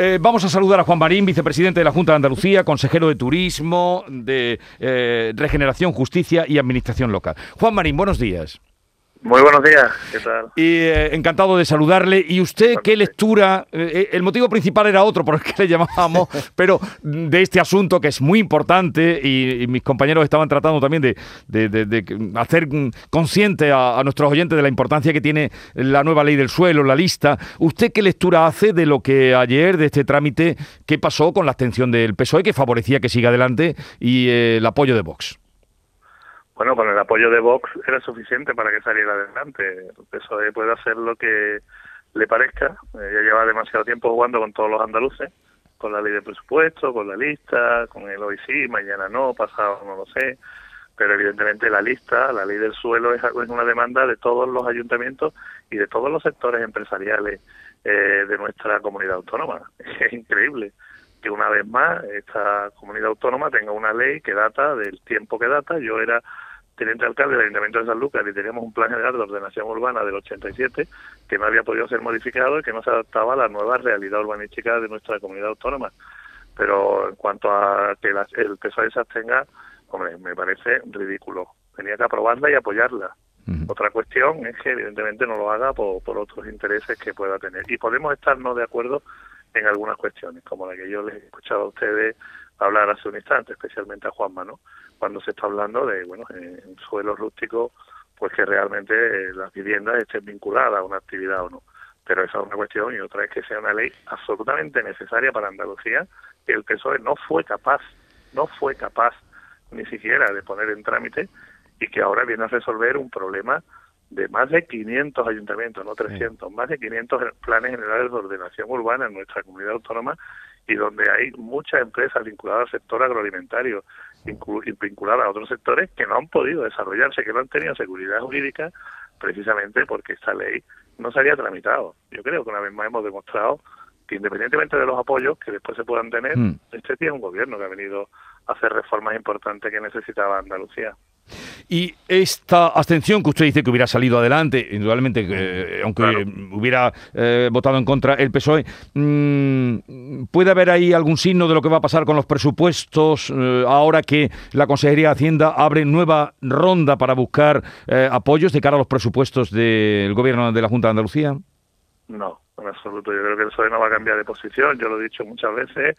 Eh, vamos a saludar a Juan Marín, vicepresidente de la Junta de Andalucía, consejero de Turismo, de eh, Regeneración, Justicia y Administración Local. Juan Marín, buenos días. Muy buenos días, ¿qué tal? Y eh, encantado de saludarle. ¿Y usted qué lectura? Eh, eh, el motivo principal era otro por el que le llamábamos, pero de este asunto que es muy importante y, mis compañeros estaban tratando también de, hacer consciente a, nuestros oyentes de la importancia que tiene la nueva ley del suelo, la lista. ¿Usted qué lectura hace de lo que ayer, de este trámite, qué pasó con la abstención del PSOE, que favorecía que siga adelante, y el apoyo de Vox? Bueno, con el apoyo de Vox era suficiente para que saliera adelante. Eso puede hacer lo que le parezca. Eh, ya lleva demasiado tiempo jugando con todos los andaluces, con la ley de presupuesto, con la lista, con el hoy sí, mañana no, pasado no lo sé. Pero evidentemente la lista, la ley del suelo es, una demanda de todos los ayuntamientos y de todos los sectores empresariales eh, de nuestra comunidad autónoma. Es increíble que una vez más esta comunidad autónoma tenga una ley que data del tiempo que data. Yo era teniente alcalde del Ayuntamiento de San Lucas y teníamos un plan general de ordenación urbana del 87 que no había podido ser modificado y que no se adaptaba a la nueva realidad urbanística de nuestra comunidad autónoma. Pero en cuanto a que el PSOE se abstenga, hombre, me parece ridículo. Tenía que aprobarla y apoyarla. Otra cuestión es que evidentemente no lo haga por, por otros intereses que pueda tener. Y podemos estar no de acuerdo en algunas cuestiones, como la que yo les he escuchado a ustedes hablar hace un instante, especialmente a Juanma, ¿no? Cuando se está hablando de, bueno, en suelo rústico, pues que realmente eh, las viviendas estén vinculadas a una actividad o no. Pero esa es una cuestión y otra es que sea una ley absolutamente necesaria para Andalucía, que el PSOE no fue capaz, no fue capaz ni siquiera de poner en trámite y que ahora viene a resolver un problema de más de 500 ayuntamientos, no 300, más de 500 planes generales de ordenación urbana en nuestra comunidad autónoma y donde hay muchas empresas vinculadas al sector agroalimentario, vinculadas a otros sectores que no han podido desarrollarse, que no han tenido seguridad jurídica, precisamente porque esta ley no se había tramitado. Yo creo que una vez más hemos demostrado que independientemente de los apoyos que después se puedan tener, mm. este tiene un gobierno que ha venido a hacer reformas importantes que necesitaba Andalucía. Y esta abstención que usted dice que hubiera salido adelante, indudablemente, eh, aunque hubiera eh, votado en contra el PSOE, mm, ¿puede haber ahí algún signo de lo que va a pasar con los presupuestos eh, ahora que la Consejería de Hacienda abre nueva ronda para buscar apoyos de cara a los presupuestos del Gobierno de la Junta de Andalucía? No, en absoluto. Yo creo que el PSOE no va a cambiar de posición. Yo lo he dicho muchas veces.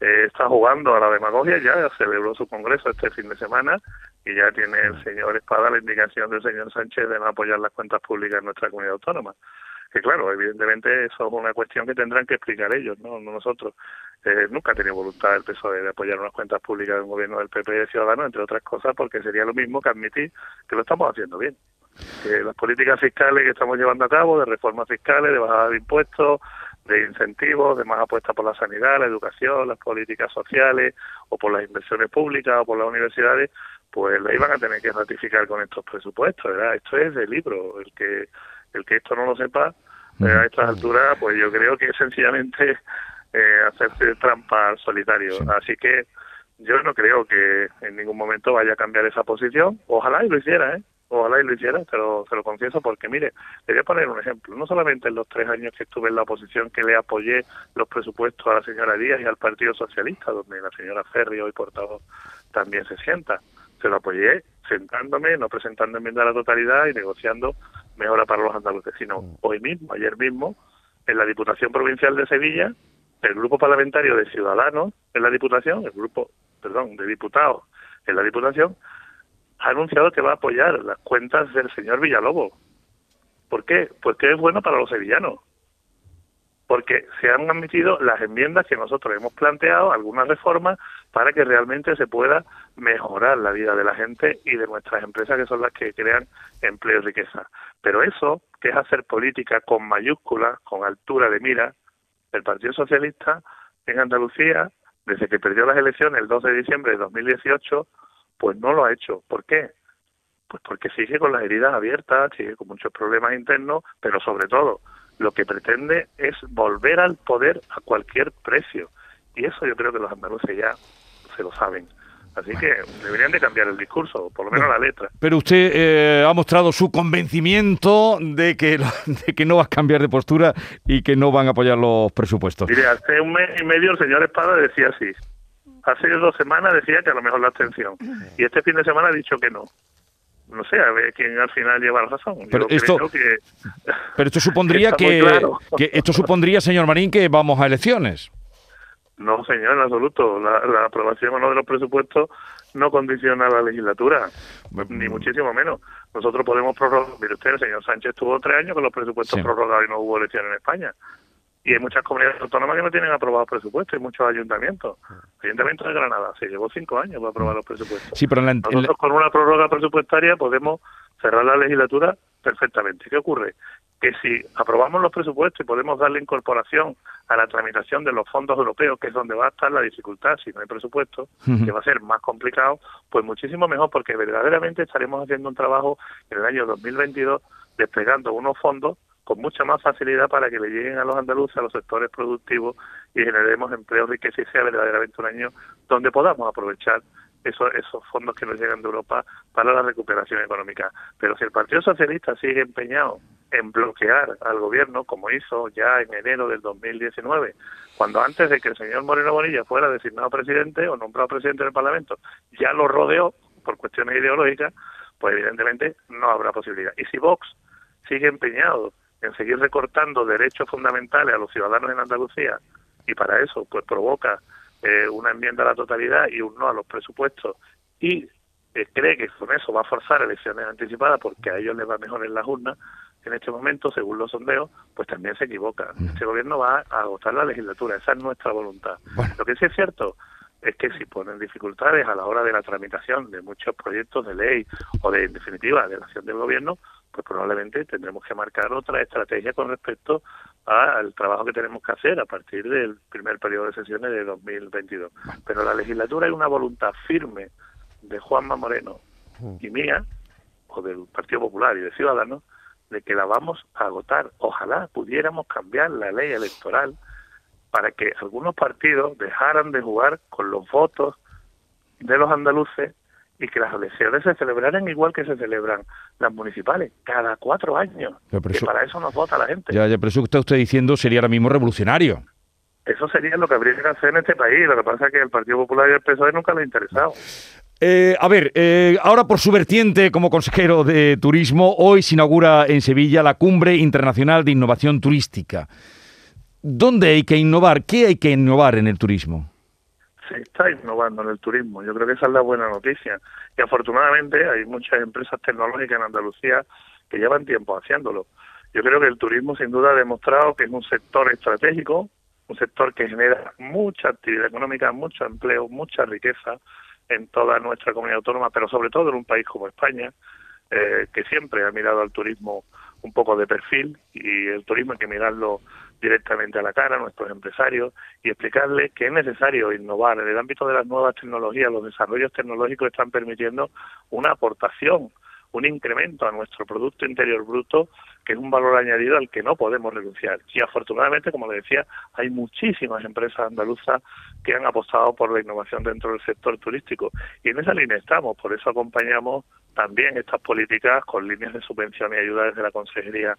Está jugando a la demagogia, ya celebró su congreso este fin de semana y ya tiene el señor Espada la indicación del señor Sánchez de no apoyar las cuentas públicas en nuestra comunidad autónoma. Que claro, evidentemente eso es una cuestión que tendrán que explicar ellos, no, nosotros. Eh, nunca ha tenido voluntad el PSOE de apoyar unas cuentas públicas del gobierno del PP y de Ciudadanos, entre otras cosas, porque sería lo mismo que admitir que lo estamos haciendo bien. Que las políticas fiscales que estamos llevando a cabo, de reformas fiscales, de bajada de impuestos, de incentivos, de más apuestas por la sanidad, la educación, las políticas sociales, o por las inversiones públicas, o por las universidades, pues la iban a tener que ratificar con estos presupuestos, ¿verdad? Esto es de libro, el que el que esto no lo sepa eh, a estas alturas, pues yo creo que es sencillamente eh, hacerse trampa al solitario. Así que yo no creo que en ningún momento vaya a cambiar esa posición. Ojalá y lo hiciera, ¿eh? Ojalá y lo hiciera, te lo, lo confieso, porque mire, le voy a poner un ejemplo. No solamente en los tres años que estuve en la oposición que le apoyé los presupuestos a la señora Díaz y al Partido Socialista, donde la señora Ferri, hoy portavoz, también se sienta se lo apoyé sentándome, no presentando enmienda a la totalidad y negociando mejora para los andaluces, sino mm. hoy mismo, ayer mismo, en la Diputación Provincial de Sevilla, el grupo parlamentario de Ciudadanos en la Diputación, el grupo, perdón, de diputados en la Diputación, ha anunciado que va a apoyar las cuentas del señor Villalobos. ¿Por qué? Pues que es bueno para los sevillanos porque se han admitido las enmiendas que nosotros hemos planteado, algunas reformas, para que realmente se pueda mejorar la vida de la gente y de nuestras empresas, que son las que crean empleo y riqueza. Pero eso, que es hacer política con mayúsculas, con altura de mira, el Partido Socialista en Andalucía, desde que perdió las elecciones el 2 de diciembre de 2018, pues no lo ha hecho. ¿Por qué? Pues porque sigue con las heridas abiertas, sigue con muchos problemas internos, pero sobre todo lo que pretende es volver al poder a cualquier precio. Y eso yo creo que los andaluces ya se lo saben. Así que deberían de cambiar el discurso, por lo menos la letra. Pero usted eh, ha mostrado su convencimiento de que, de que no va a cambiar de postura y que no van a apoyar los presupuestos. Mire, hace un mes y medio el señor Espada decía así. Hace dos semanas decía que a lo mejor la abstención. Y este fin de semana ha dicho que no no sé, a ver quién al final lleva la razón. Pero esto, pero esto supondría que, que, esto supondría, señor Marín, que vamos a elecciones. No, señor, en absoluto. La, aprobación o no de los presupuestos no condiciona la legislatura, ni muchísimo menos. Nosotros podemos prorrogar. Mire usted, el señor Sánchez tuvo tres años con los presupuestos prorrogados y no hubo elecciones en España. Y hay muchas comunidades autónomas que no tienen aprobados presupuestos y muchos ayuntamientos. El Ayuntamiento de Granada se llevó cinco años para aprobar los presupuestos. Sí, pero Nosotros con una prórroga presupuestaria podemos cerrar la legislatura perfectamente. ¿Qué ocurre? Que si aprobamos los presupuestos y podemos darle incorporación a la tramitación de los fondos europeos, que es donde va a estar la dificultad si no hay presupuesto, que va a ser más complicado, pues muchísimo mejor porque verdaderamente estaremos haciendo un trabajo en el año 2022 desplegando unos fondos con mucha más facilidad para que le lleguen a los andaluces, a los sectores productivos y generemos empleo y que sí sea verdaderamente un año donde podamos aprovechar esos, esos fondos que nos llegan de Europa para la recuperación económica. Pero si el Partido Socialista sigue empeñado en bloquear al gobierno, como hizo ya en enero del 2019, cuando antes de que el señor Moreno Bonilla fuera designado presidente o nombrado presidente del Parlamento, ya lo rodeó por cuestiones ideológicas, pues evidentemente no habrá posibilidad. Y si Vox sigue empeñado en seguir recortando derechos fundamentales a los ciudadanos en Andalucía y para eso pues provoca eh, una enmienda a la totalidad y un no a los presupuestos y eh, cree que con eso va a forzar elecciones anticipadas porque a ellos les va mejor en las urnas, en este momento, según los sondeos, pues también se equivoca. Mm. Este gobierno va a agotar la legislatura, esa es nuestra voluntad. Lo que sí es cierto es que si ponen dificultades a la hora de la tramitación de muchos proyectos de ley o de, en definitiva, de la acción del gobierno, pues probablemente tendremos que marcar otra estrategia con respecto al trabajo que tenemos que hacer a partir del primer periodo de sesiones de 2022. Pero la legislatura hay una voluntad firme de Juanma Moreno mm. y mía, o del Partido Popular y de Ciudadanos, de que la vamos a agotar. Ojalá pudiéramos cambiar la ley electoral para que algunos partidos dejaran de jugar con los votos de los andaluces y que las elecciones se celebraran igual que se celebran las municipales, cada cuatro años. y para eso nos vota la gente. Ya, ya, pero eso que está usted diciendo sería ahora mismo revolucionario. Eso sería lo que habría que hacer en este país. Lo que pasa es que el Partido Popular y el PSOE nunca le ha interesado. Eh, a ver, eh, ahora por su vertiente como consejero de turismo, hoy se inaugura en Sevilla la Cumbre Internacional de Innovación Turística. ¿Dónde hay que innovar? ¿Qué hay que innovar en el turismo? Se está innovando en el turismo. Yo creo que esa es la buena noticia. Y afortunadamente hay muchas empresas tecnológicas en Andalucía que llevan tiempo haciéndolo. Yo creo que el turismo sin duda ha demostrado que es un sector estratégico, un sector que genera mucha actividad económica, mucho empleo, mucha riqueza en toda nuestra comunidad autónoma, pero sobre todo en un país como España, eh, que siempre ha mirado al turismo un poco de perfil y el turismo hay que mirarlo directamente a la cara a nuestros empresarios y explicarles que es necesario innovar. En el ámbito de las nuevas tecnologías, los desarrollos tecnológicos están permitiendo una aportación, un incremento a nuestro Producto Interior Bruto, que es un valor añadido al que no podemos renunciar. Y afortunadamente, como le decía, hay muchísimas empresas andaluzas que han apostado por la innovación dentro del sector turístico. Y en esa línea estamos, por eso acompañamos también estas políticas con líneas de subvención y ayuda desde la Consejería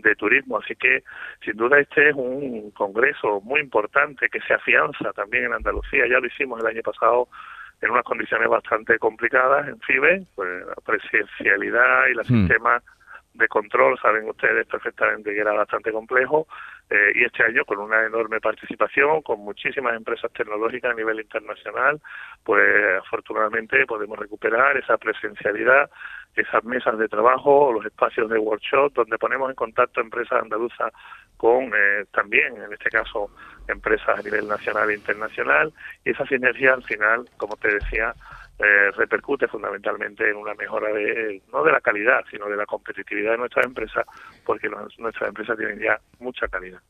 de turismo. Así que, sin duda, este es un congreso muy importante que se afianza también en Andalucía. Ya lo hicimos el año pasado en unas condiciones bastante complicadas en FIBE, pues la presencialidad y el hmm. sistema de control, saben ustedes perfectamente que era bastante complejo, eh, y este año con una enorme participación, con muchísimas empresas tecnológicas a nivel internacional, pues afortunadamente podemos recuperar esa presencialidad esas mesas de trabajo los espacios de workshop donde ponemos en contacto empresas andaluzas con eh, también, en este caso, empresas a nivel nacional e internacional. Y esa sinergia al final, como te decía, eh, repercute fundamentalmente en una mejora de no de la calidad, sino de la competitividad de nuestras empresas, porque nuestras empresas tienen ya mucha calidad.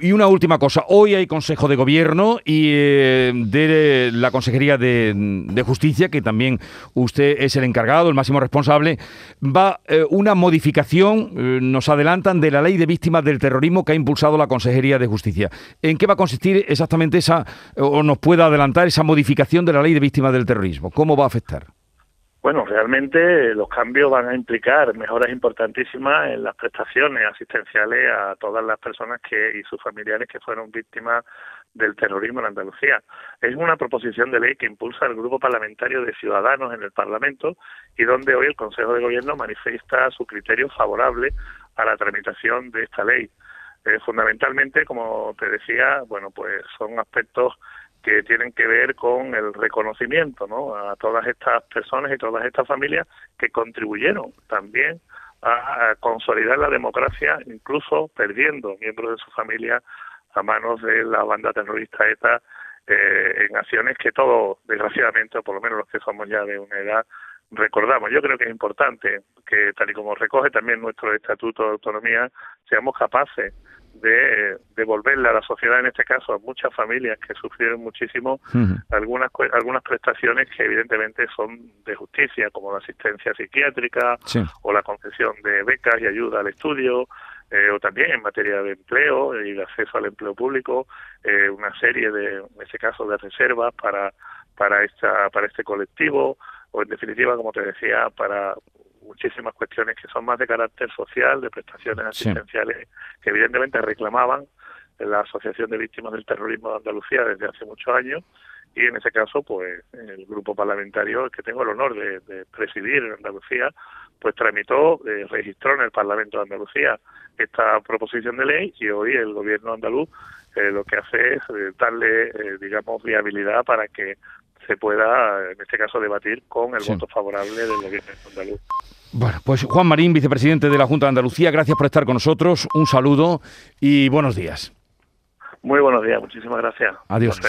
Y una última cosa, hoy hay Consejo de Gobierno y eh, de la Consejería de, Justicia, que también usted es el encargado, el máximo responsable, va eh, una modificación, eh, nos adelantan, de la ley de víctimas del terrorismo que ha impulsado la Consejería de Justicia. ¿En qué va a consistir exactamente esa, o nos puede adelantar esa modificación de la ley de víctimas del terrorismo? ¿Cómo va a afectar? Bueno, realmente los cambios van a implicar mejoras importantísimas en las prestaciones asistenciales a todas las personas que y sus familiares que fueron víctimas del terrorismo en Andalucía. Es una proposición de ley que impulsa el grupo parlamentario de Ciudadanos en el Parlamento y donde hoy el Consejo de Gobierno manifiesta su criterio favorable a la tramitación de esta ley. Eh, fundamentalmente, como te decía, bueno, pues son aspectos que tienen que ver con el reconocimiento ¿no? a todas estas personas y todas estas familias que contribuyeron también a, consolidar la democracia, incluso perdiendo miembros de su familia a manos de la banda terrorista ETA eh, en acciones que todos, desgraciadamente, o por lo menos los que somos ya de una edad, recordamos. Yo creo que es importante que, tal y como recoge también nuestro Estatuto de Autonomía, seamos capaces de devolverle a la sociedad, en este caso a muchas familias que sufrieron muchísimo, algunas algunas prestaciones que evidentemente son de justicia, como la asistencia psiquiátrica o la concesión de becas y ayuda al estudio, eh, o también en materia de empleo y de acceso al empleo público, eh, una serie de, en ese caso, de reservas para para esta para este colectivo o en definitiva, como te decía, para muchísimas cuestiones que son más de carácter social, de prestaciones asistenciales, que evidentemente reclamaban la Asociación de Víctimas del Terrorismo de Andalucía desde hace muchos años. Y en ese caso pues el grupo parlamentario que tengo el honor de, presidir en Andalucía pues tramitó eh, registró en el Parlamento de Andalucía esta proposición de ley y hoy el gobierno andaluz eh, lo que hace es eh, darle digamos viabilidad para que se pueda en este caso debatir con el voto favorable del gobierno andaluz bueno, pues Juan Marín, vicepresidente de la Junta de Andalucía, gracias por estar con nosotros. Un saludo y buenos días. Muy buenos días, muchísimas gracias. Adiós.